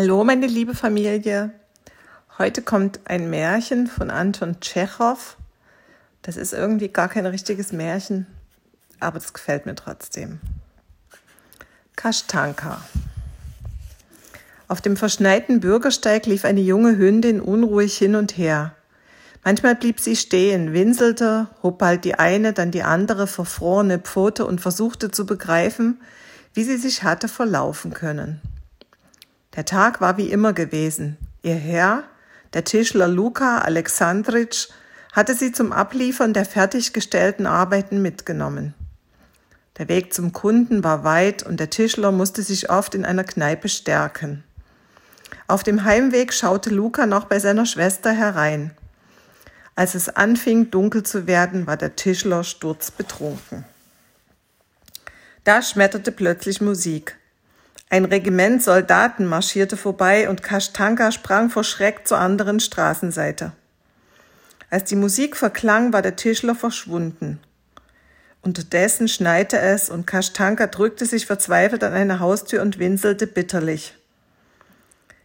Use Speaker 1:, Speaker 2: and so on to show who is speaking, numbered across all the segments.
Speaker 1: Hallo, meine liebe Familie. Heute kommt ein Märchen von Anton Tschechow. Das ist irgendwie gar kein richtiges Märchen, aber es gefällt mir trotzdem. Kashtanka. Auf dem verschneiten Bürgersteig lief eine junge Hündin unruhig hin und her. Manchmal blieb sie stehen, winselte, hob bald die eine, dann die andere verfrorene Pfote und versuchte zu begreifen, wie sie sich hatte verlaufen können. Der Tag war wie immer gewesen. Ihr Herr, der Tischler Luka Alexandritsch, hatte sie zum Abliefern der fertiggestellten Arbeiten mitgenommen. Der Weg zum Kunden war weit und der Tischler musste sich oft in einer Kneipe stärken. Auf dem Heimweg schaute Luca noch bei seiner Schwester herein. Als es anfing, dunkel zu werden, war der Tischler sturzbetrunken. Da schmetterte plötzlich Musik. Ein Regiment Soldaten marschierte vorbei und Kashtanka sprang vor Schreck zur anderen Straßenseite. Als die Musik verklang, war der Tischler verschwunden. Unterdessen schneite es und Kashtanka drückte sich verzweifelt an eine Haustür und winselte bitterlich.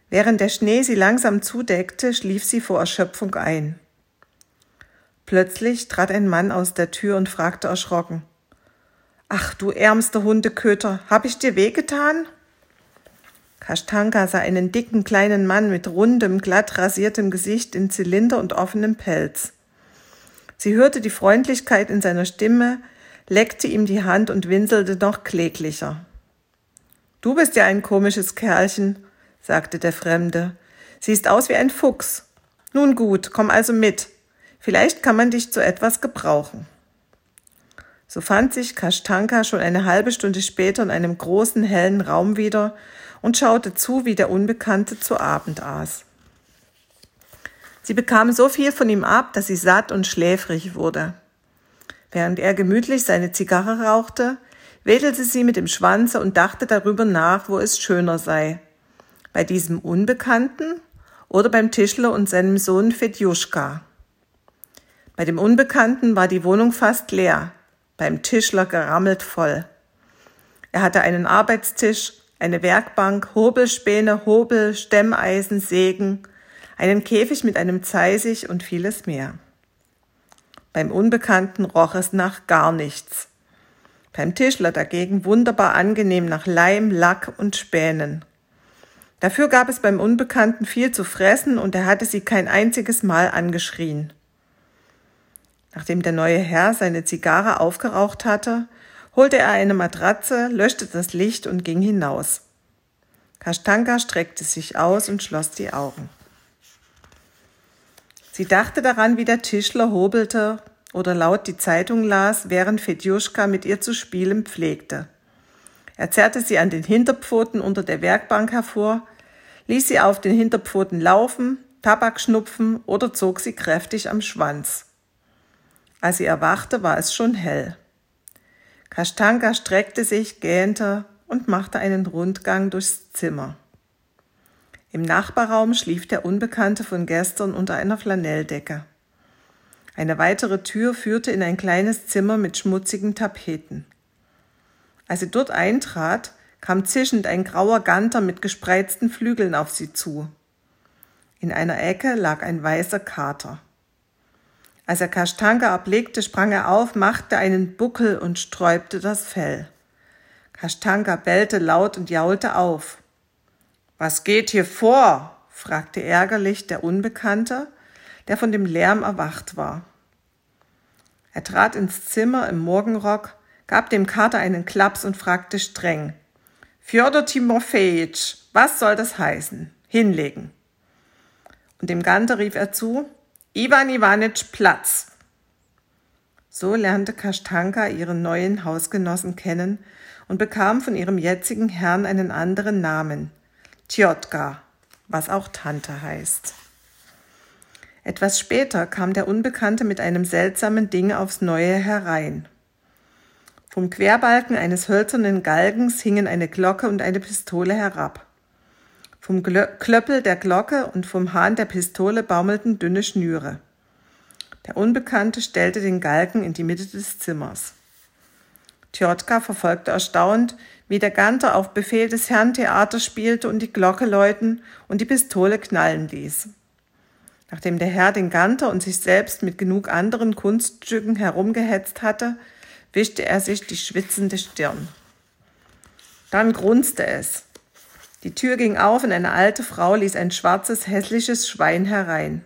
Speaker 1: Während der Schnee sie langsam zudeckte, schlief sie vor Erschöpfung ein. Plötzlich trat ein Mann aus der Tür und fragte erschrocken Ach, du ärmster Hundeköter, hab ich dir wehgetan? Kashtanka sah einen dicken kleinen Mann mit rundem, glatt rasiertem Gesicht in Zylinder und offenem Pelz. Sie hörte die Freundlichkeit in seiner Stimme, leckte ihm die Hand und winselte noch kläglicher. Du bist ja ein komisches Kerlchen, sagte der Fremde. Siehst aus wie ein Fuchs. Nun gut, komm also mit. Vielleicht kann man dich zu etwas gebrauchen. So fand sich Kashtanka schon eine halbe Stunde später in einem großen hellen Raum wieder und schaute zu, wie der Unbekannte zu Abend aß. Sie bekam so viel von ihm ab, dass sie satt und schläfrig wurde. Während er gemütlich seine Zigarre rauchte, wedelte sie mit dem Schwanze und dachte darüber nach, wo es schöner sei. Bei diesem Unbekannten oder beim Tischler und seinem Sohn Fedjuschka. Bei dem Unbekannten war die Wohnung fast leer, beim Tischler gerammelt voll. Er hatte einen Arbeitstisch, eine Werkbank, Hobelspäne, Hobel, Stemmeisen, Sägen, einen Käfig mit einem Zeisig und vieles mehr. Beim Unbekannten roch es nach gar nichts. Beim Tischler dagegen wunderbar angenehm nach Leim, Lack und Spänen. Dafür gab es beim Unbekannten viel zu fressen und er hatte sie kein einziges Mal angeschrien. Nachdem der neue Herr seine Zigarre aufgeraucht hatte, holte er eine Matratze, löschte das Licht und ging hinaus. Kashtanka streckte sich aus und schloss die Augen. Sie dachte daran, wie der Tischler hobelte oder laut die Zeitung las, während Fedjuschka mit ihr zu spielen pflegte. Er zerrte sie an den Hinterpfoten unter der Werkbank hervor, ließ sie auf den Hinterpfoten laufen, Tabak schnupfen oder zog sie kräftig am Schwanz. Als sie erwachte, war es schon hell. Kashtanka streckte sich, gähnte und machte einen Rundgang durchs Zimmer. Im Nachbarraum schlief der Unbekannte von gestern unter einer Flanelldecke. Eine weitere Tür führte in ein kleines Zimmer mit schmutzigen Tapeten. Als sie dort eintrat, kam zischend ein grauer Ganter mit gespreizten Flügeln auf sie zu. In einer Ecke lag ein weißer Kater. Als er Kashtanka erblickte, sprang er auf, machte einen Buckel und sträubte das Fell. Kashtanka bellte laut und jaulte auf. Was geht hier vor? fragte ärgerlich der Unbekannte, der von dem Lärm erwacht war. Er trat ins Zimmer im Morgenrock, gab dem Kater einen Klaps und fragte streng. Fjodor Timofejitsch, was soll das heißen? Hinlegen. Und dem Ganter rief er zu, Ivan Ivanitsch Platz. So lernte Kashtanka ihren neuen Hausgenossen kennen und bekam von ihrem jetzigen Herrn einen anderen Namen, Tjotka, was auch Tante heißt. Etwas später kam der Unbekannte mit einem seltsamen Ding aufs Neue herein. Vom Querbalken eines hölzernen Galgens hingen eine Glocke und eine Pistole herab. Vom Klöppel der Glocke und vom Hahn der Pistole baumelten dünne Schnüre. Der Unbekannte stellte den Galgen in die Mitte des Zimmers. Tjotka verfolgte erstaunt, wie der Ganter auf Befehl des Herrn Theater spielte und die Glocke läuten und die Pistole knallen ließ. Nachdem der Herr den Ganter und sich selbst mit genug anderen Kunststücken herumgehetzt hatte, wischte er sich die schwitzende Stirn. Dann grunzte es. Die Tür ging auf und eine alte Frau ließ ein schwarzes, hässliches Schwein herein.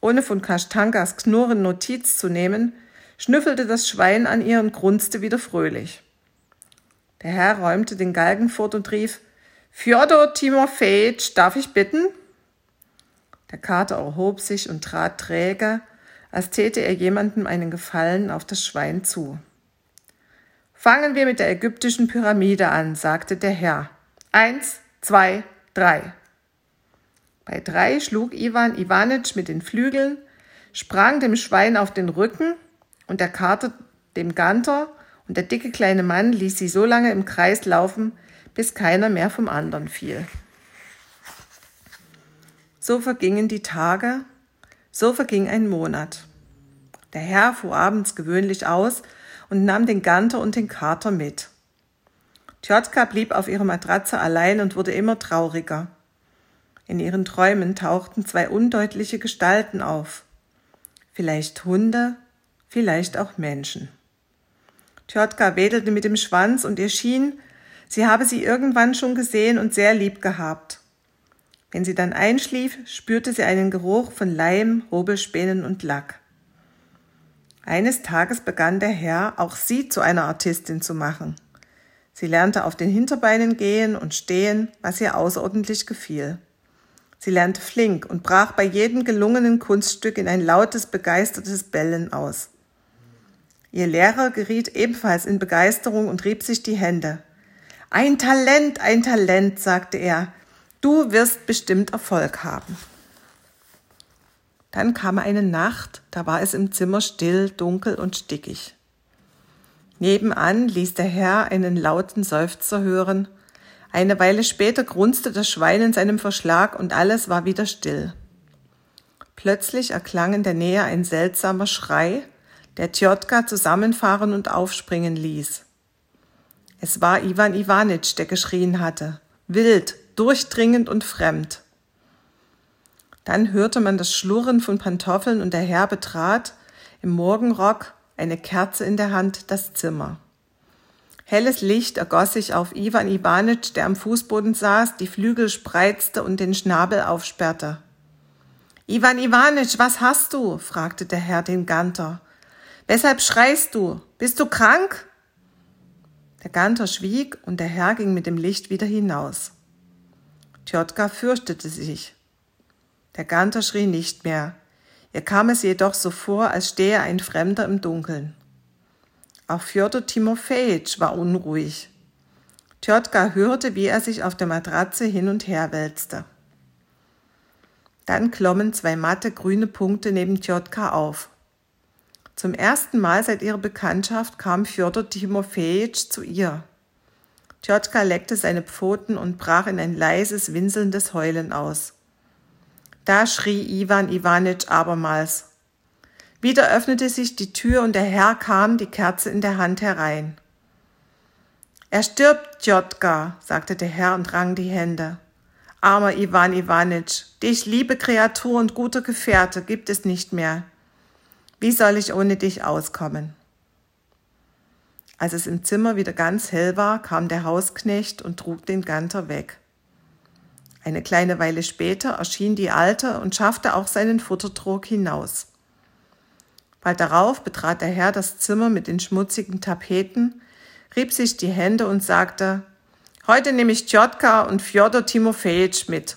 Speaker 1: Ohne von Kashtankas Knurren Notiz zu nehmen, schnüffelte das Schwein an ihr und grunzte wieder fröhlich. Der Herr räumte den Galgen fort und rief, Fjodor Timofejitsch, darf ich bitten? Der Kater erhob sich und trat träge, als täte er jemandem einen Gefallen auf das Schwein zu. Fangen wir mit der ägyptischen Pyramide an, sagte der Herr. Eins, zwei, drei. Bei drei schlug Iwan Iwanitsch mit den Flügeln, sprang dem Schwein auf den Rücken und der Kater dem Ganter und der dicke kleine Mann ließ sie so lange im Kreis laufen, bis keiner mehr vom anderen fiel. So vergingen die Tage, so verging ein Monat. Der Herr fuhr abends gewöhnlich aus und nahm den Ganter und den Kater mit. Tjotka blieb auf ihrer Matratze allein und wurde immer trauriger. In ihren Träumen tauchten zwei undeutliche Gestalten auf. Vielleicht Hunde, vielleicht auch Menschen. Tjotka wedelte mit dem Schwanz und ihr schien, sie habe sie irgendwann schon gesehen und sehr lieb gehabt. Wenn sie dann einschlief, spürte sie einen Geruch von Leim, Hobelspänen und Lack. Eines Tages begann der Herr, auch sie zu einer Artistin zu machen. Sie lernte auf den Hinterbeinen gehen und stehen, was ihr außerordentlich gefiel. Sie lernte flink und brach bei jedem gelungenen Kunststück in ein lautes, begeistertes Bellen aus. Ihr Lehrer geriet ebenfalls in Begeisterung und rieb sich die Hände. Ein Talent, ein Talent, sagte er. Du wirst bestimmt Erfolg haben. Dann kam eine Nacht, da war es im Zimmer still, dunkel und stickig. Nebenan ließ der Herr einen lauten Seufzer hören. Eine Weile später grunzte das Schwein in seinem Verschlag und alles war wieder still. Plötzlich erklang in der Nähe ein seltsamer Schrei, der Tjotka zusammenfahren und aufspringen ließ. Es war Iwan Iwanitsch, der geschrien hatte, wild, durchdringend und fremd. Dann hörte man das Schlurren von Pantoffeln und der Herr betrat, im Morgenrock, eine Kerze in der Hand, das Zimmer. Helles Licht ergoss sich auf Ivan Ivanitsch, der am Fußboden saß, die Flügel spreizte und den Schnabel aufsperrte. Ivan Ivanitsch, was hast du? fragte der Herr den Ganter. Weshalb schreist du? Bist du krank? Der Ganter schwieg und der Herr ging mit dem Licht wieder hinaus. Tjotka fürchtete sich. Der Ganter schrie nicht mehr. Ihr kam es jedoch so vor, als stehe ein Fremder im Dunkeln. Auch Fjodor Timofejitsch war unruhig. Tjotka hörte, wie er sich auf der Matratze hin und her wälzte. Dann klommen zwei matte grüne Punkte neben Tjotka auf. Zum ersten Mal seit ihrer Bekanntschaft kam Fjodor Timofejitsch zu ihr. Tjotka leckte seine Pfoten und brach in ein leises, winselndes Heulen aus. Da schrie Iwan Iwanitsch abermals. Wieder öffnete sich die Tür und der Herr kam, die Kerze in der Hand herein. Er stirbt, Tjotka, sagte der Herr und rang die Hände. Armer Iwan Iwanitsch, dich, liebe Kreatur und guter Gefährte, gibt es nicht mehr. Wie soll ich ohne dich auskommen? Als es im Zimmer wieder ganz hell war, kam der Hausknecht und trug den Ganter weg. Eine kleine Weile später erschien die Alte und schaffte auch seinen Futtertrog hinaus. Bald darauf betrat der Herr das Zimmer mit den schmutzigen Tapeten, rieb sich die Hände und sagte, Heute nehme ich Tjotka und Fjodor Timofejitsch mit.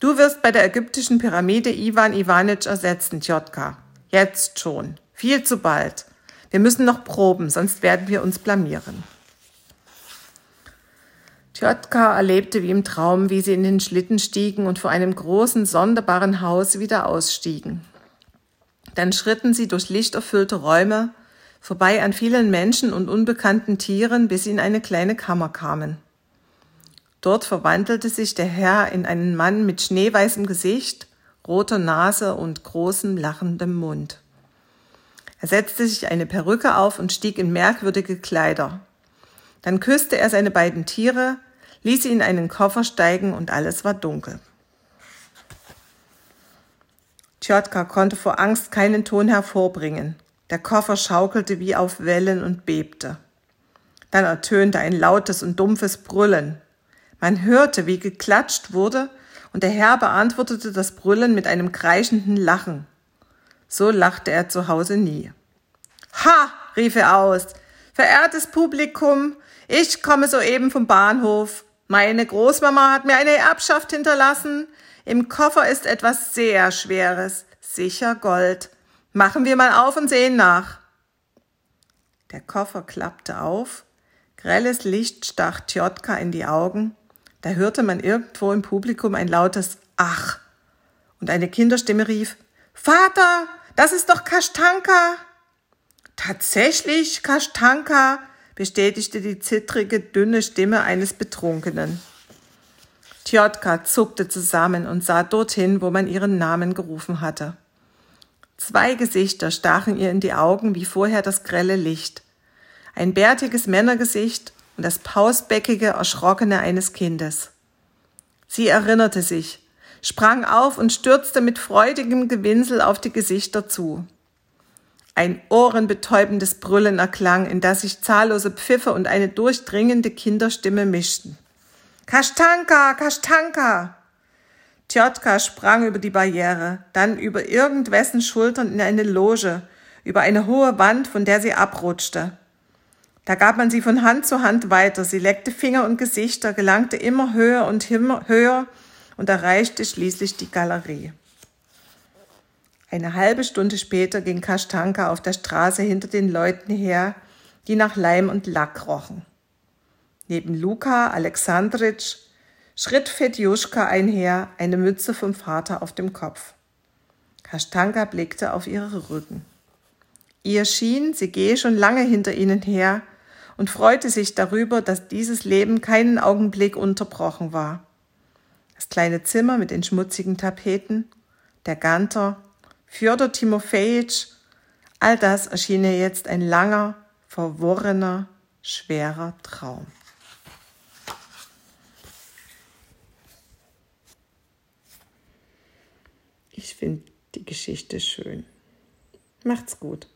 Speaker 1: Du wirst bei der ägyptischen Pyramide Ivan Ivanitsch ersetzen, Tjotka. Jetzt schon. Viel zu bald. Wir müssen noch proben, sonst werden wir uns blamieren. Tjotka erlebte wie im Traum, wie sie in den Schlitten stiegen und vor einem großen, sonderbaren Haus wieder ausstiegen. Dann schritten sie durch lichterfüllte Räume, vorbei an vielen Menschen und unbekannten Tieren, bis sie in eine kleine Kammer kamen. Dort verwandelte sich der Herr in einen Mann mit schneeweißem Gesicht, roter Nase und großem lachendem Mund. Er setzte sich eine Perücke auf und stieg in merkwürdige Kleider. Dann küsste er seine beiden Tiere, ließ sie in einen Koffer steigen und alles war dunkel. Tjotka konnte vor Angst keinen Ton hervorbringen. Der Koffer schaukelte wie auf Wellen und bebte. Dann ertönte ein lautes und dumpfes Brüllen. Man hörte, wie geklatscht wurde, und der Herr beantwortete das Brüllen mit einem kreischenden Lachen. So lachte er zu Hause nie. Ha! rief er aus. Verehrtes Publikum, ich komme soeben vom Bahnhof. Meine Großmama hat mir eine Erbschaft hinterlassen. Im Koffer ist etwas sehr Schweres, sicher Gold. Machen wir mal auf und sehen nach. Der Koffer klappte auf, grelles Licht stach Tjotka in die Augen, da hörte man irgendwo im Publikum ein lautes Ach, und eine Kinderstimme rief Vater, das ist doch Kashtanka. Tatsächlich, Kashtanka, bestätigte die zittrige, dünne Stimme eines Betrunkenen. Tjotka zuckte zusammen und sah dorthin, wo man ihren Namen gerufen hatte. Zwei Gesichter stachen ihr in die Augen wie vorher das grelle Licht. Ein bärtiges Männergesicht und das pausbäckige, erschrockene eines Kindes. Sie erinnerte sich, sprang auf und stürzte mit freudigem Gewinsel auf die Gesichter zu. Ein ohrenbetäubendes Brüllen erklang, in das sich zahllose Pfiffe und eine durchdringende Kinderstimme mischten. Kashtanka, Kashtanka! Tjotka sprang über die Barriere, dann über irgendwessen Schultern in eine Loge, über eine hohe Wand, von der sie abrutschte. Da gab man sie von Hand zu Hand weiter, sie leckte Finger und Gesichter, gelangte immer höher und höher und erreichte schließlich die Galerie. Eine halbe Stunde später ging Kashtanka auf der Straße hinter den Leuten her, die nach Leim und Lack rochen. Neben Luka Alexandritsch schritt Fedjuschka einher, eine Mütze vom Vater auf dem Kopf. Kashtanka blickte auf ihre Rücken. Ihr schien, sie gehe schon lange hinter ihnen her und freute sich darüber, dass dieses Leben keinen Augenblick unterbrochen war. Das kleine Zimmer mit den schmutzigen Tapeten, der Ganter, Fjodor Timofejitsch, all das erschien ihr jetzt ein langer, verworrener, schwerer Traum. Ich finde die Geschichte schön. Macht's gut.